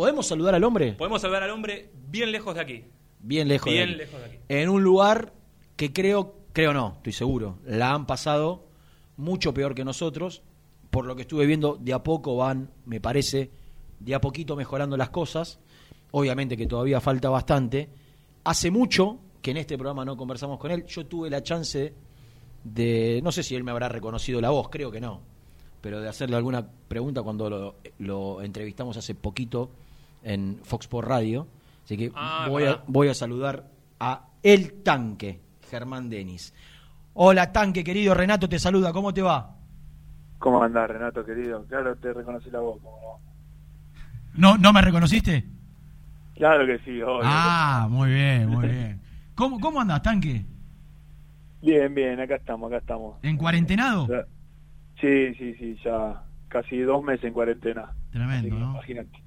¿Podemos saludar al hombre? Podemos saludar al hombre bien lejos de aquí. Bien lejos de Bien aquí. lejos de aquí. En un lugar que creo, creo no, estoy seguro, la han pasado mucho peor que nosotros. Por lo que estuve viendo, de a poco van, me parece, de a poquito mejorando las cosas. Obviamente que todavía falta bastante. Hace mucho que en este programa no conversamos con él. Yo tuve la chance de, no sé si él me habrá reconocido la voz, creo que no, pero de hacerle alguna pregunta cuando lo, lo entrevistamos hace poquito en Fox por Radio. Así que Ah, voy, a, voy a saludar a El Tanque, Germán Denis. Hola Tanque, querido Renato, te saluda, ¿cómo te va? ¿Cómo andás, Renato, querido? Claro, te reconocí la voz. ¿cómo no? ¿No, ¿No me reconociste? Claro que sí, obvio. Ah, muy bien, muy bien. ¿Cómo, cómo andas, tanque? Bien, bien, acá estamos, acá estamos. ¿En cuarentenado? Sí, sí, sí, ya casi dos meses en cuarentena. Tremendo, que ¿no? Imagínate.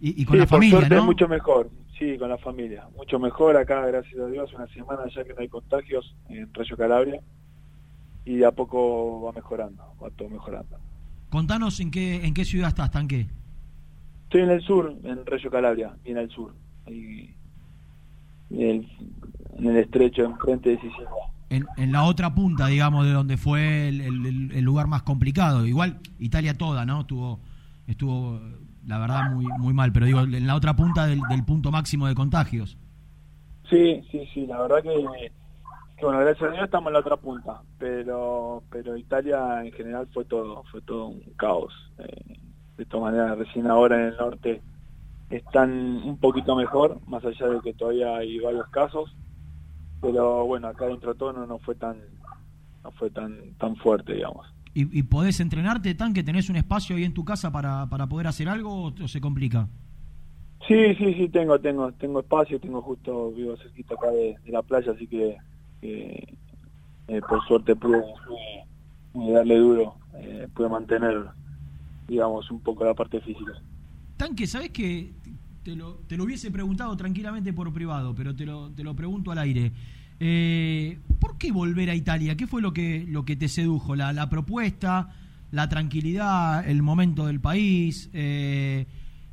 Y, y con Sí, la por familia, suerte ¿no? mucho mejor. Sí, con la familia. Mucho mejor acá, gracias a Dios. Una semana ya que no hay contagios en Rayo Calabria. Y de a poco va mejorando, va todo mejorando. Contanos en qué, en qué ciudad estás, tanque. Estoy en el sur, en Rayo Calabria, bien al sur. Ahí, en, el, en el estrecho, enfrente de Sicilia. En, en la otra punta, digamos, de donde fue el, el- el- el lugar más complicado. Igual Italia toda, ¿no? Estuvo, estuvo la verdad, muy, muy mal. Pero digo, en la otra punta del, punto máximo de contagios. Sí, sí, sí, la verdad que, que, bueno, gracias a Dios estamos en la otra punta, pero pero Italia en general fue todo, fue todo un caos. Eh, de todas maneras, recién ahora en el norte están un poquito mejor, más allá de que todavía hay varios casos, pero bueno, acá dentro de todo no, no fue tan no fue tan tan fuerte, digamos. ¿Y, y podés entrenarte, tanque? ¿Tenés un espacio ahí en tu casa para, para poder hacer algo o, o se complica? Sí, sí, sí, tengo, tengo, tengo espacio, tengo justo, vivo cerquita acá de, de la playa, así que, que, eh, por suerte pude, darle duro, eh, pude mantener, digamos, un poco la parte física. Tanque, ¿sabés que te lo, te lo hubiese preguntado tranquilamente por privado, pero te lo, te lo pregunto al aire? Eh, ¿Por qué volver a Italia? ¿Qué fue lo que, lo que te sedujo? ¿La, la propuesta, la tranquilidad, el momento del país? Eh,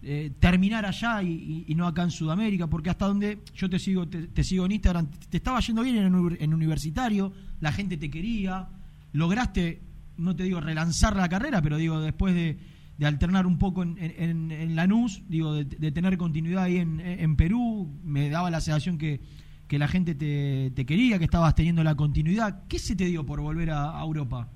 eh, terminar allá y, no acá en Sudamérica, porque hasta donde yo te sigo, te, sigo en Instagram, te estaba yendo bien en, uni- en universitario, la gente te quería, lograste, no te digo relanzar la carrera, pero digo después de, alternar un poco en, Lanús, digo de, de tener continuidad ahí en, en Perú, me daba la sensación que, que la gente te, te quería, que estabas teniendo la continuidad. ¿Qué se te dio por volver a, Europa?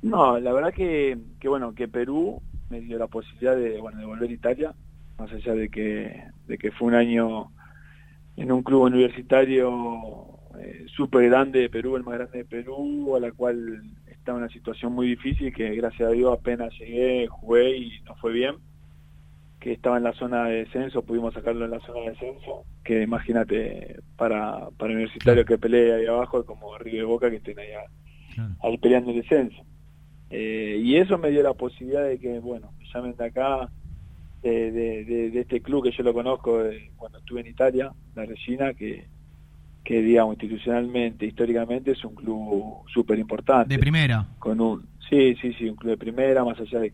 No, la verdad que, que bueno, que Perú me dio la posibilidad de, bueno, de volver a Italia, más allá de que, de que fue un año en un club universitario eh, súper grande de Perú, el más grande de Perú, a la cual estaba en una situación muy difícil, que gracias a Dios apenas llegué, jugué y no fue bien, que estaba en la zona de descenso, pudimos sacarlo en la zona de descenso, que imagínate, para, para universitario que pelee ahí abajo, como River y Boca que estén ahí, ahí peleando el descenso. Eh, y eso me dio la posibilidad de que, bueno, me llamen de acá, de, de, de- de este club que yo lo conozco de cuando estuve en Italia, la Regina, que, que digamos, institucionalmente, históricamente es un club súper importante. De primera. Con un, sí, sí, sí, un club de primera, más allá de...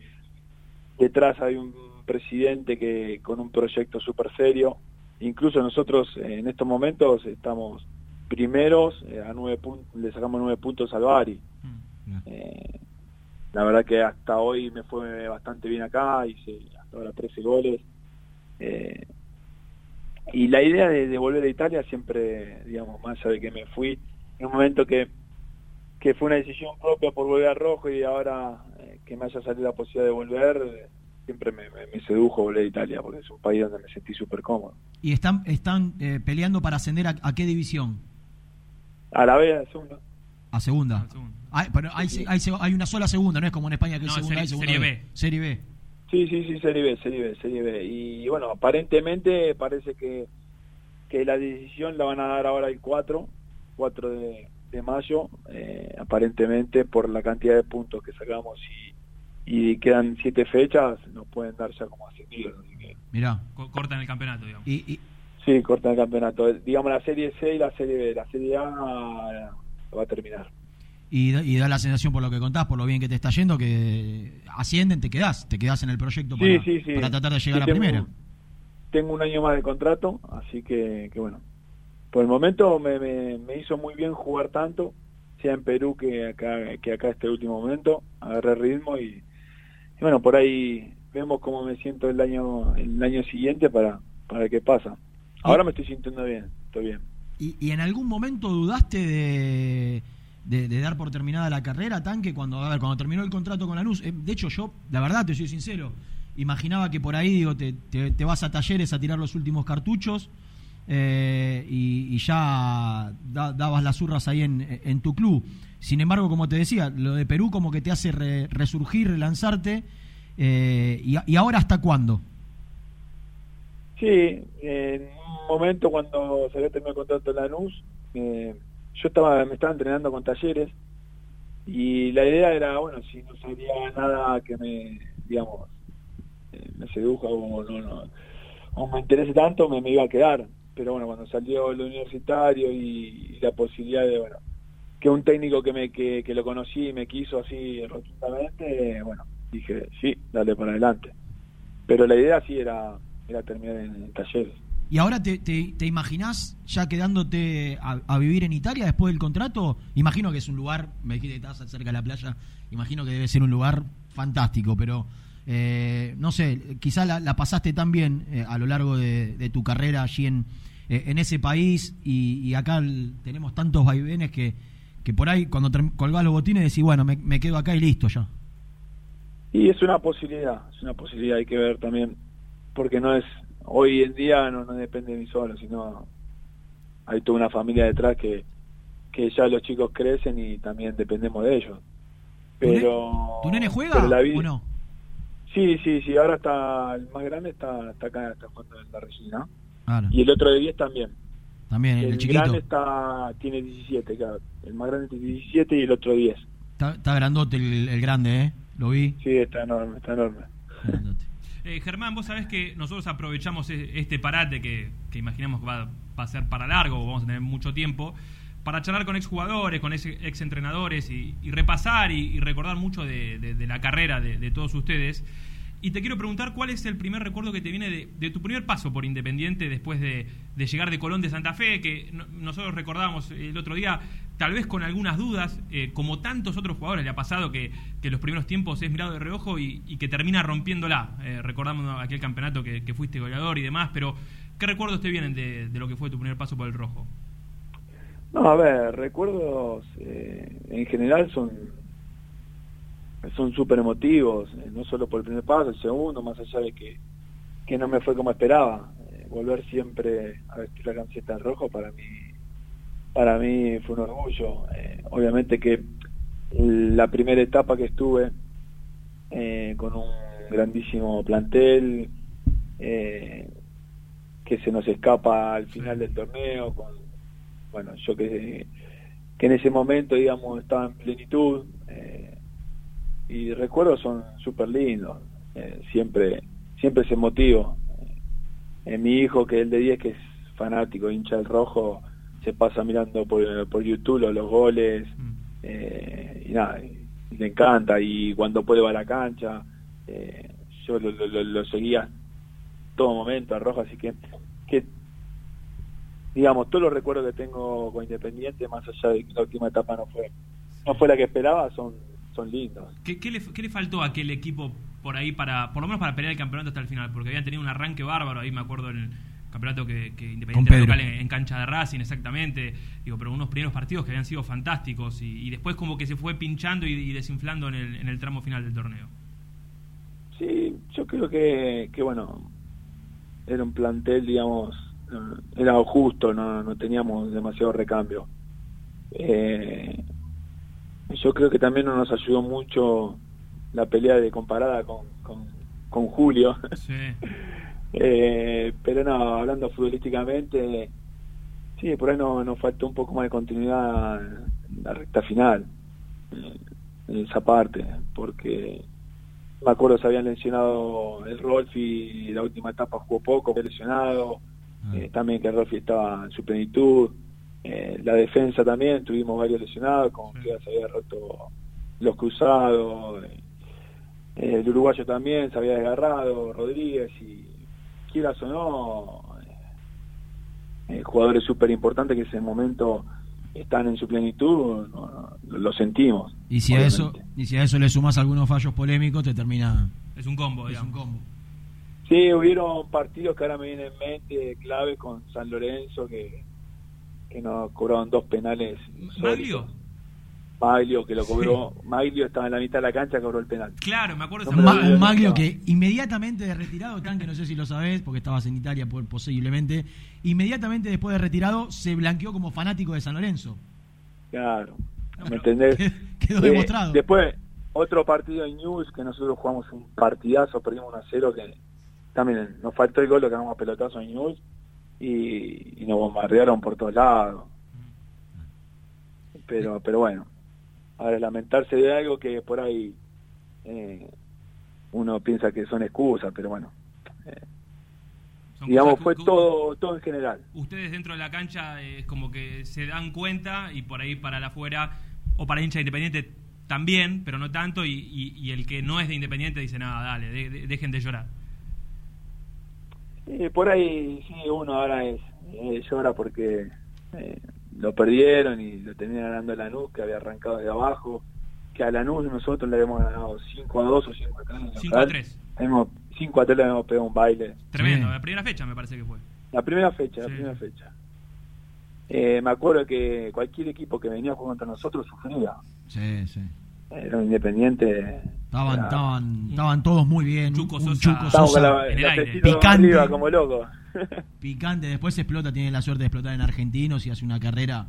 Detrás hay un presidente que con un proyecto súper serio. Incluso nosotros eh, en estos momentos estamos primeros, eh, a nueve puntos, le sacamos nueve puntos al Bari. Eh, la verdad que hasta hoy me fue bastante bien acá, hice hasta ahora 13 goles. Eh, y la idea de, de volver a Italia siempre, digamos, más allá de que me fui, en un momento que, que fue una decisión propia por volver a Rojo y ahora eh, que me haya salido la posibilidad de volver, siempre me, me- me sedujo volver a Italia porque es un país donde me sentí súper cómodo. ¿Y están, están eh, peleando para ascender a, a qué división? A la vez, segunda. A segunda. Hay, pero hay, hay, hay una sola segunda, no es como en España que No, es segunda serie- A segunda serie B. B. Serie B. Sí, sí, sí, Serie B, Serie B, Serie B. Y bueno, aparentemente parece que, que la decisión la van a dar ahora el 4, 4 de, de mayo, eh, aparentemente por la cantidad de puntos que sacamos y, y quedan siete fechas, nos pueden dar ya como ascendidos. así que Mirá. Co- cortan el campeonato, digamos. Y, y- sí, cortan el campeonato. Digamos la Serie C y la Serie B. La Serie A va a terminar. y, da- y da la sensación por lo que contás, por lo bien que te está yendo, que ascienden, te quedás, te quedás en el proyecto Sí, para, sí, sí. para tratar de llegar Sí, a tengo- primera. Tengo un año más de contrato, así que, que bueno. Por el momento me, me, me hizo muy bien jugar tanto, sea en Perú que acá, que acá este último momento. Agarré ritmo y, y bueno, por ahí vemos cómo me siento el año el año siguiente para, para ver qué pasa. Ahora me estoy sintiendo bien, estoy bien. ¿Y, y en algún momento dudaste de, de- de dar por terminada la carrera, Tanque, cuando, a ver, cuando terminó el contrato con Lanús? Eh, de hecho, yo, la verdad, te soy sincero, imaginaba que por ahí, digo, te, te- te vas a talleres a tirar los últimos cartuchos eh, y, ya da- dabas las urras ahí en, en tu club. Sin embargo, como te decía, lo de Perú como que te hace re- resurgir, relanzarte. eh, y, ¿Y ahora hasta cuándo? Sí, en un momento cuando se terminado el contrato en Lanús, eh, yo estaba, me estaba entrenando con talleres y la idea era, bueno, si no salía nada que me, digamos, eh, me seduja o no, no, o me interese tanto, me, me iba a quedar. Pero bueno, cuando salió el universitario y, la posibilidad de, bueno, que un técnico que me que, que lo conocí y me quiso así rotundamente, bueno, dije, sí, dale para adelante. Pero la idea sí era, terminar en, talleres. ¿Y ahora te, te, te imaginás ya quedándote a, vivir en Italia después del contrato? Imagino que es un lugar, me dijiste que estás cerca de la playa, imagino que debe ser un lugar fantástico, pero eh, no sé, quizá la, la pasaste tan bien eh, a lo largo de, de tu carrera allí en, eh, en ese país y, y acá el- tenemos tantos vaivenes que, que por ahí cuando colgás los botines decís, bueno, me, me quedo acá y listo ya. Y es una posibilidad, es una posibilidad, hay que ver también, porque no es, hoy en día no, no depende de mí solo, sino hay toda una familia detrás que, que ya los chicos crecen y también dependemos de ellos. ¿Tu ne- Pero, ¿Tu nene juega la vida- o no? Sí, sí, sí, ahora está, el más grande está, está acá, está jugando en la Regina. Claro, Y el otro de 10 también. también, el, el chiquito. grande está, tiene 17, claro. El más grande tiene 17 y el otro 10. Está, está grandote el, el grande, ¿eh? Lo vi. Sí, está enorme, está enorme. Grandote. Eh, Germán, vos sabés que nosotros aprovechamos e- este parate que, que imaginamos que va, va a ser para largo, vamos a tener mucho tiempo, para charlar con exjugadores, con ex, exentrenadores y, y repasar y, y recordar mucho de, de- de la carrera de, de todos ustedes. Y te quiero preguntar cuál es el primer recuerdo que te viene de, tu primer paso por Independiente después de, de llegar de Colón de Santa Fe, que no- nosotros recordamos el otro día, tal vez con algunas dudas, eh, como tantos otros jugadores le ha pasado que, que los primeros tiempos es mirado de reojo y, que termina rompiéndola. Eh, recordamos aquel campeonato que, que fuiste goleador y demás, pero ¿qué recuerdos te vienen de, de lo que fue tu primer paso por el rojo? No, a ver, recuerdos eh, en general son son súper emotivos, eh, no solo por el primer paso, el segundo, más allá de que, que no me fue como esperaba. Eh, volver siempre a vestir la camiseta en rojo para mí para mí fue un orgullo. Eh, obviamente que la primera etapa que estuve con un grandísimo plantel eh, que se nos escapa al final del torneo con bueno yo que que en ese momento digamos estaba en plenitud eh, y recuerdos son súper lindos eh, siempre siempre es emotivo eh, mi hijo que es el de 10 que es fanático hincha del rojo se pasa mirando por, por YouTube los, los goles Mm. eh, y nada y- le encanta y cuando puede va a la cancha eh, yo lo, lo, lo- seguía todo momento a rojo así que que digamos todos los recuerdos que tengo con Independiente más allá de que la última etapa no fue no fue la que esperaba son son lindos ¿Qué, qué le, qué le faltó a aquel equipo por ahí para, por lo menos para pelear el campeonato hasta el final? Porque habían tenido un arranque bárbaro, ahí me acuerdo en el campeonato que, que Independiente local en, en cancha de Racing, exactamente. Digo, pero unos primeros partidos que habían sido fantásticos y, y después como que se fue pinchando y, y desinflando en el, en el tramo final del torneo. Sí, yo creo que, que bueno, era un plantel, digamos, eh, era justo, no, no teníamos demasiado recambio. Eh, yo creo que también no nos ayudó mucho la pelea de comparada con, con, con Julio. Sí. Eh, pero no, hablando futbolísticamente, sí, por ahí no- nos faltó un poco más de continuidad en la recta final, en esa parte, porque me acuerdo se habían lesionado el Rolfi la última etapa jugó poco, fue lesionado, Ah. eh, también que el Rolfi estaba en su plenitud, Eh, la defensa también, tuvimos varios lesionados, como que se había roto los cruzados, eh, el uruguayo también se había desgarrado, Rodríguez, y quieras o no, eh, jugadores súper importantes que en ese momento están en su plenitud, lo sentimos. Y si, a eso, y si a eso le sumas algunos fallos polémicos, te termina... Es un combo, es un combo. Sí, hubieron partidos que ahora me vienen en mente, clave con San Lorenzo, que, que nos cobraron dos penales. ¿Maglio? Maglio, que lo cobró. Maglio estaba en la mitad de la cancha, cobró el penal. Claro, me acuerdo. un Maglio que inmediatamente de retirado, tan que no sé si lo sabés, porque estabas en Italia posiblemente, inmediatamente después de retirado se blanqueó como fanático de San Lorenzo. Claro, ¿me entendés? Quedó demostrado. Después, otro partido en News, que nosotros jugamos un partidazo, perdimos 1 a 0, que también nos faltó el gol, lo que hagamos pelotazo en News y, nos bombardearon por todos lados. Pero, pero bueno, ahora lamentarse de algo que por ahí eh, uno piensa que son excusas, pero bueno. Eh, digamos, fue todo todo en general. Ustedes dentro de la cancha es como que se dan cuenta y por ahí para la afuera o para hincha independiente también, pero no tanto, y, el que no es de Independiente dice, nada, dale, dejen de llorar. Por ahí sí, uno ahora es, eh, llora porque eh, lo perdieron y lo tenían ganando Lanús, que había arrancado de abajo, que a Lanús nosotros le habíamos ganado 5 a 2 o 5 a 3. 5 a 3. 5 a 3 le habíamos pegado un baile. Tremendo, la primera fecha me parece que fue. La primera fecha, la primera fecha. Eh, me acuerdo que cualquier equipo que venía a jugar contra nosotros sufría. Sí, sí. Era un independiente. Estaban, estaban, estaban todos muy bien. Chuco un, Sosa, Chuco la, Picante. como loco. Picante. Después explota, tiene la suerte de explotar en Argentinos y hace una carrera.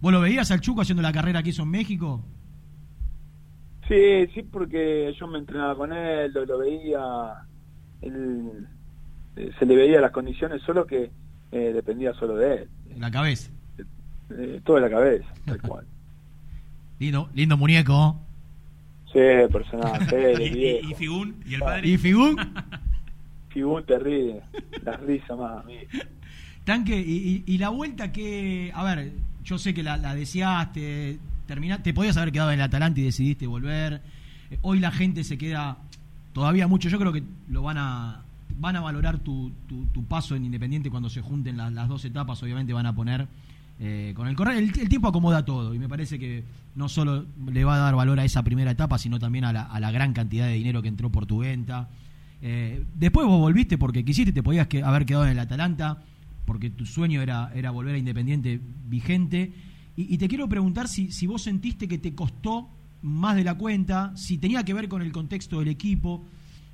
¿Vos lo veías al Chuco haciendo la carrera que hizo en México? Sí, sí, porque yo me entrenaba con él, lo, veía. Él, eh, se le veía las condiciones, solo que eh, dependía solo de él. La cabeza. Eh, toda la cabeza, tal cual. lindo, lindo muñeco. Sí, personaje. ¿Y, y, Figún? ¿Y el padre? ¿Y Figún? Figún te ríe, la risa más a mí. Tanque, y, y, la vuelta que, a ver, yo sé que la, la deseaste, terminaste, te podías haber quedado en el Atalanta y decidiste volver. Hoy la gente se queda todavía mucho, yo creo que lo van a van a valorar tu, tu, paso en Independiente cuando se junten las dos etapas, obviamente van a poner eh, con el correr. El, tiempo acomoda todo y me parece que no solo le va a dar valor a esa primera etapa, sino también a la, gran cantidad de dinero que entró por tu venta. Eh, después vos volviste porque quisiste, te podías haber quedado en el Atalanta, porque tu sueño era, era volver a Independiente vigente. Y, te quiero preguntar si, si vos sentiste que te costó más de la cuenta, si tenía que ver con el contexto del equipo,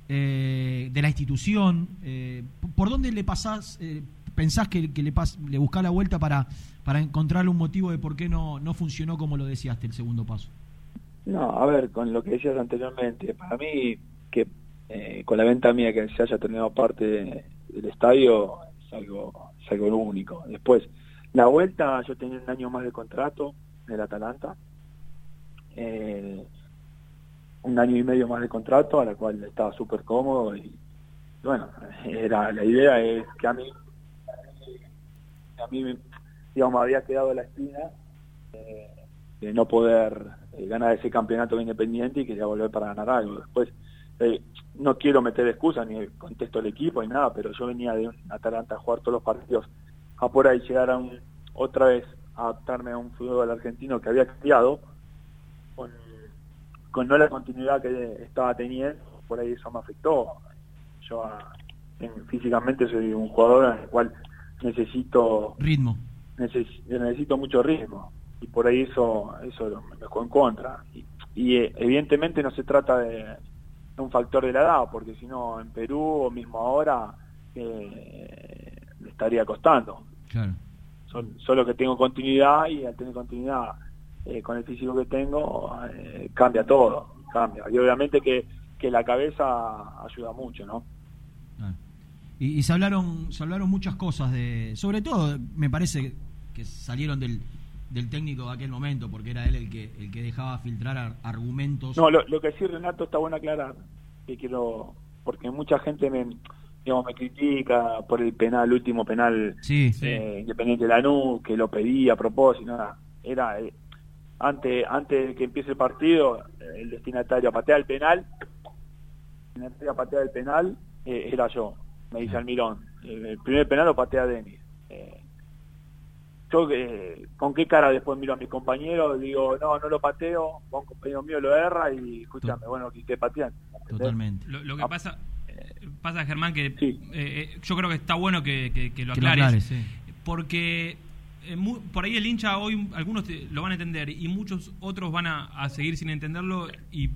eh, de la institución, ¿por dónde le pasás, pensás que, le, pas, le buscás la vuelta para, para encontrarle un motivo de por qué no, no funcionó como lo decíaste el segundo paso? No, a ver, con lo que decías anteriormente, para mí que eh, con la venta mía que se haya terminado parte del estadio es algo, es algo único. Después, la vuelta, yo tenía un año más de contrato en el Atalanta, eh, un año y medio más de contrato, a la cual estaba súper cómodo y bueno, era la idea es que a mí a mí digamos, me había quedado la espina eh, de no poder eh, ganar ese campeonato Independiente y quería volver para ganar algo. Después, eh, no quiero meter excusas ni contesto al equipo ni nada, pero yo venía de un Atalanta a jugar todos los partidos a por ahí llegar a un, otra vez a adaptarme a un fútbol argentino que había cambiado con, con no la continuidad que estaba teniendo, por ahí eso me afectó. Yo físicamente soy un jugador en el cual necesito ritmo. necesito mucho ritmo. Y por ahí eso eso me dejó en contra. Y, eh, evidentemente no se trata de, un factor de la edad porque si no en Perú o mismo ahora eh, me estaría costando. Claro. solo que tengo continuidad y al tener continuidad eh, con el físico que tengo cambia todo cambia. Y obviamente que, que la cabeza ayuda mucho no y, se hablaron se hablaron muchas cosas de sobre todo me parece que salieron del, del técnico de aquel momento porque era él el que el que dejaba filtrar argumentos no lo, que sí Renato está bueno aclarar que quiero porque mucha gente me digamos, me critica por el penal, el último penal Sí, eh, Independiente de Lanús, que lo pedí a propósito, nada. Era eh, antes, antes de que empiece el partido, el destinatario a patear el penal, el destinatario a patear el penal eh, era yo, me dice Almirón. El, el primer penal lo patea Denis. Eh, yo, eh, ¿con qué cara después miro a mis compañeros? Digo, no, no lo pateo, un compañero mío lo erra y escúchame, bueno, que te patean. ¿entendés? totalmente. Lo, lo que Ah. pasa, pasa Germán, que Sí. eh, eh, yo creo que está bueno que, que- que lo Que lo aclares. sí. Porque eh, por ahí el hincha hoy, algunos te- lo van a entender y muchos otros van a, a seguir sin entenderlo. Y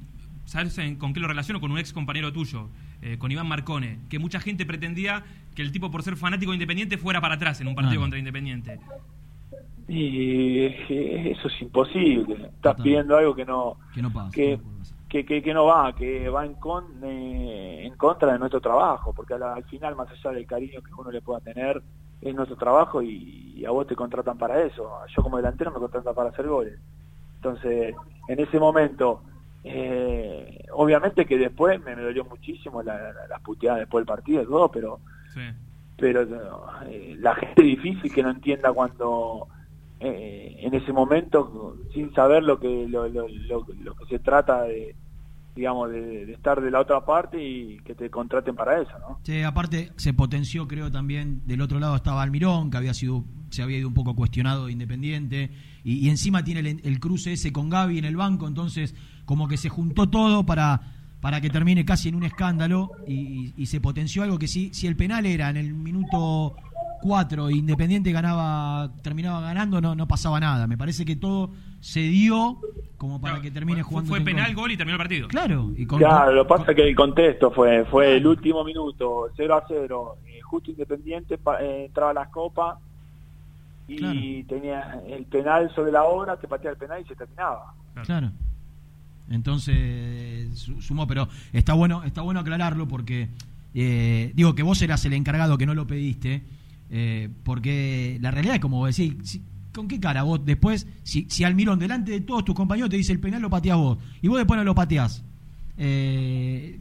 ¿sabes en- con qué lo relaciono? Con un ex compañero tuyo, eh, con Iván Marcone, que mucha gente pretendía que el tipo, por ser fanático de Independiente, fuera para atrás en un partido Claro. contra Independiente. Y eso es imposible. Estás Total. pidiendo algo que no Que no pasa. que, que, que, que no va, que va en, con, eh, en contra de nuestro trabajo, porque al, al final, más allá del cariño que uno le pueda tener, es nuestro trabajo y, y a vos te contratan para eso. Yo como delantero me contratan para hacer goles. Entonces, en ese momento, eh, obviamente que después me, me dolió muchísimo la, la- las puteadas después del partido y todo, pero Sí. pero eh, la gente difícil que no entienda cuando eh, en ese momento sin saber lo que lo, lo, lo- lo que se trata de digamos de, de estar de la otra parte y que te contraten para eso no Sí, aparte se potenció, creo también, del otro lado estaba Almirón, que había sido, se había ido un poco cuestionado de Independiente, y, y encima tiene el, el cruce ese con Gaby en el banco, entonces como que se juntó todo para, para que termine casi en un escándalo, y, y- y se potenció algo que si, si el penal era en el minuto 4 Independiente ganaba, terminaba ganando, no, no pasaba nada. Me parece que todo se dio como para Claro, que termine fue- jugando. Fue en penal, gol y terminó el partido. Claro, y con, claro lo que pasa con- es que el contexto fue fue el último minuto 0 a 0 eh, justo Independiente pa- eh, entraba a las copas y Claro. tenía el penal sobre la hora te patea el penal y se terminaba Claro. Entonces su- sumó, pero está bueno, está bueno aclararlo porque eh, digo que vos eras el encargado que no lo pediste, eh, porque la realidad es como decís, si- ¿con qué cara vos después, si, si Almirón delante de todos tus compañeros te dice el penal lo pateás vos y vos después no lo pateás? Eh,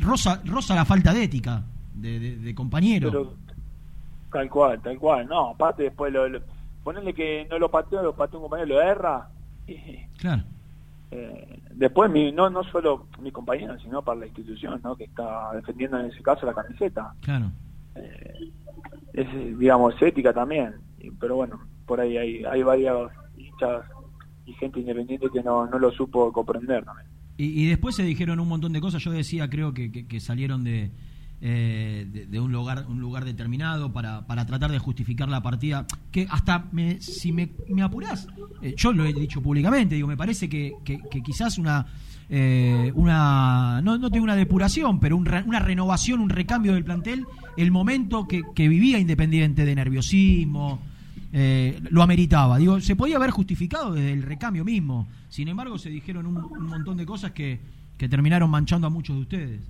rosa, rosa la falta de ética de, de- de compañero. Pero, tal cual, tal cual. No, aparte después, lo, lo- ponerle que no lo pateó, lo pateó un compañero, lo erra. Y, Claro. Eh, después, mi, no no solo mi compañero, sino para la institución, ¿no? Que está defendiendo en ese caso la camiseta. Claro. Eh, es, digamos, ética también. Pero bueno, por ahí hay, hay varios hinchas y gente independiente que no, no lo supo comprender también. Y, y después se dijeron un montón de cosas. Yo decía, creo que, que- que salieron de, eh, de, un lugar un lugar determinado para, para tratar de justificar la partida. Que hasta, me, si me, apurás, eh, yo lo he dicho públicamente, digo, me parece que, que- quizás una, eh, una no, no tengo una depuración, pero un una renovación, un recambio del plantel, el momento que, que vivía Independiente de nerviosismo. eh, lo ameritaba. Digo, se podía haber justificado desde el recambio mismo. Sin embargo, se dijeron un, un montón de cosas que, que terminaron manchando a muchos de ustedes.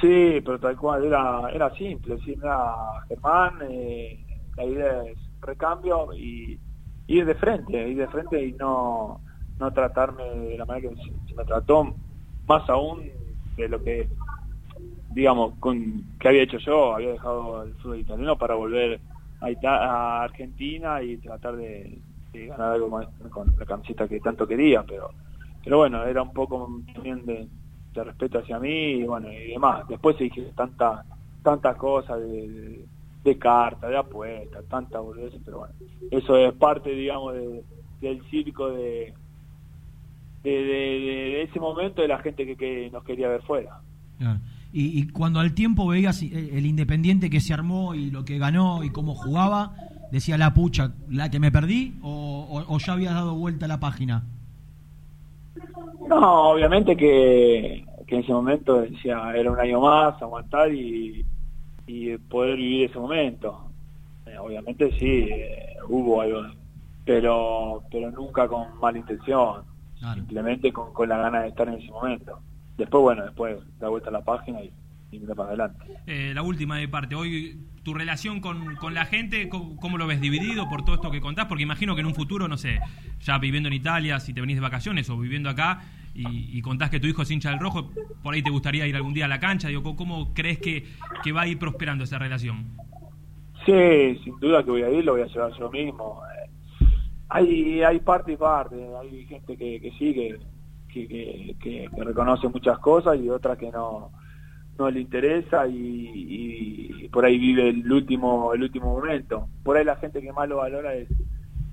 Sí, pero tal cual, era, era simple, sí, era Germán, eh, la idea es recambio y ir de frente, ir de frente y no, no tratarme de la manera que se, me trató, más aún de lo que, digamos, con que había hecho yo, había dejado el fútbol italiano para volver a, Ita- a Argentina y tratar de, de ganar algo con, con la camiseta que tanto quería, pero pero bueno, era un poco también de, de respeto hacia mí y bueno, y demás. Después se dijeron tanta, tantas cosas de, de, de de apuestas, tantas boludeces, pero bueno, eso es parte, digamos, de- del circo de, de, de- ese momento de la gente que, que nos quería ver fuera. Y, y cuando al tiempo veías el, el Independiente que se armó y lo que ganó y cómo jugaba, decía la pucha, la que me perdí o, o- o ya habías dado vuelta a la página. No, obviamente que, que en ese momento decía, era un año más, aguantar y, y poder vivir ese momento. Eh, obviamente sí, eh, hubo algo, pero pero nunca con mala intención, Claro. simplemente con, con la gana de estar en ese momento. Después, bueno, después da vuelta a la página y, y mira para adelante. Eh, la última de parte. Hoy, tu relación con, con la gente, ¿cómo, cómo lo ves dividido por todo esto que contás? Porque imagino que en un futuro, no sé, ya viviendo en Italia, si te venís de vacaciones o viviendo acá, y, y, contás que tu hijo es hincha del rojo, por ahí te gustaría ir algún día a la cancha. Digo, ¿Cómo crees que, que va a ir prosperando esa relación? Sí, sin duda que voy a ir, lo voy a llevar yo mismo. Eh, hay, hay parte y parte, hay gente que, que sí, que, que, que, reconoce muchas cosas y otras que no no le interesa y, por ahí vive el último el último momento. Por ahí la gente que más lo valora es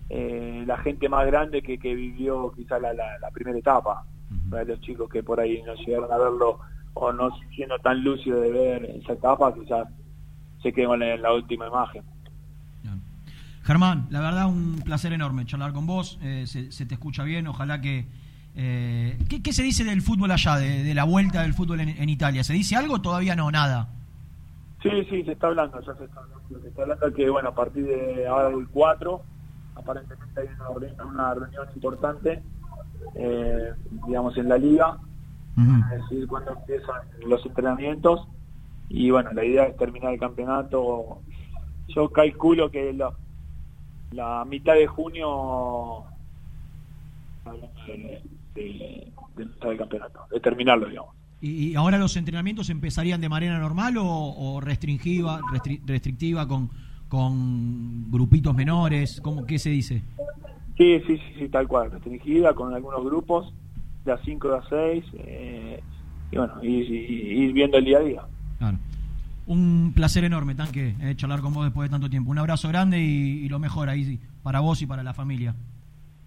eh, la gente más grande que, que vivió quizá la, la, primera etapa. Los chicos que por ahí no llegaron a verlo o no siendo tan lúcidos de ver esa etapa, quizás se quedó en la, última imagen. Germán, la verdad un placer enorme charlar con vos, eh, se, te escucha bien, ojalá que... Eh, ¿qué, se dice del fútbol allá, de, la vuelta del fútbol en, Italia? ¿Se dice algo todavía no? Nada. Sí, sí, se está hablando, ya se está hablando. Se está hablando que, bueno, a partir de ahora del 4, aparentemente hay una, reunión importante, eh, digamos, en la liga, es decir, cuando empiezan los entrenamientos y bueno, la idea es terminar el campeonato. Yo calculo que la, la mitad de junio de, de, campeonato, de terminarlo, digamos. ¿Y, ahora los entrenamientos empezarían de manera normal o, restringida, restrictiva con, con grupitos menores? ¿Cómo, ¿Qué se dice? Sí, sí, sí, sí, tal cual, restringida con algunos grupos, de a 5 de a 6, eh, y bueno, ir viendo el día a día. Claro. Un placer enorme, Tanque, eh, charlar con vos después de tanto tiempo. Un abrazo grande y, lo mejor ahí para vos y para la familia.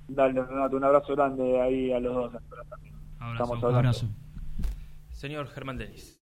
Dale, Renato, un abrazo grande ahí a los dos. Abrazo. Estamos abrazo. Señor Germán Denis.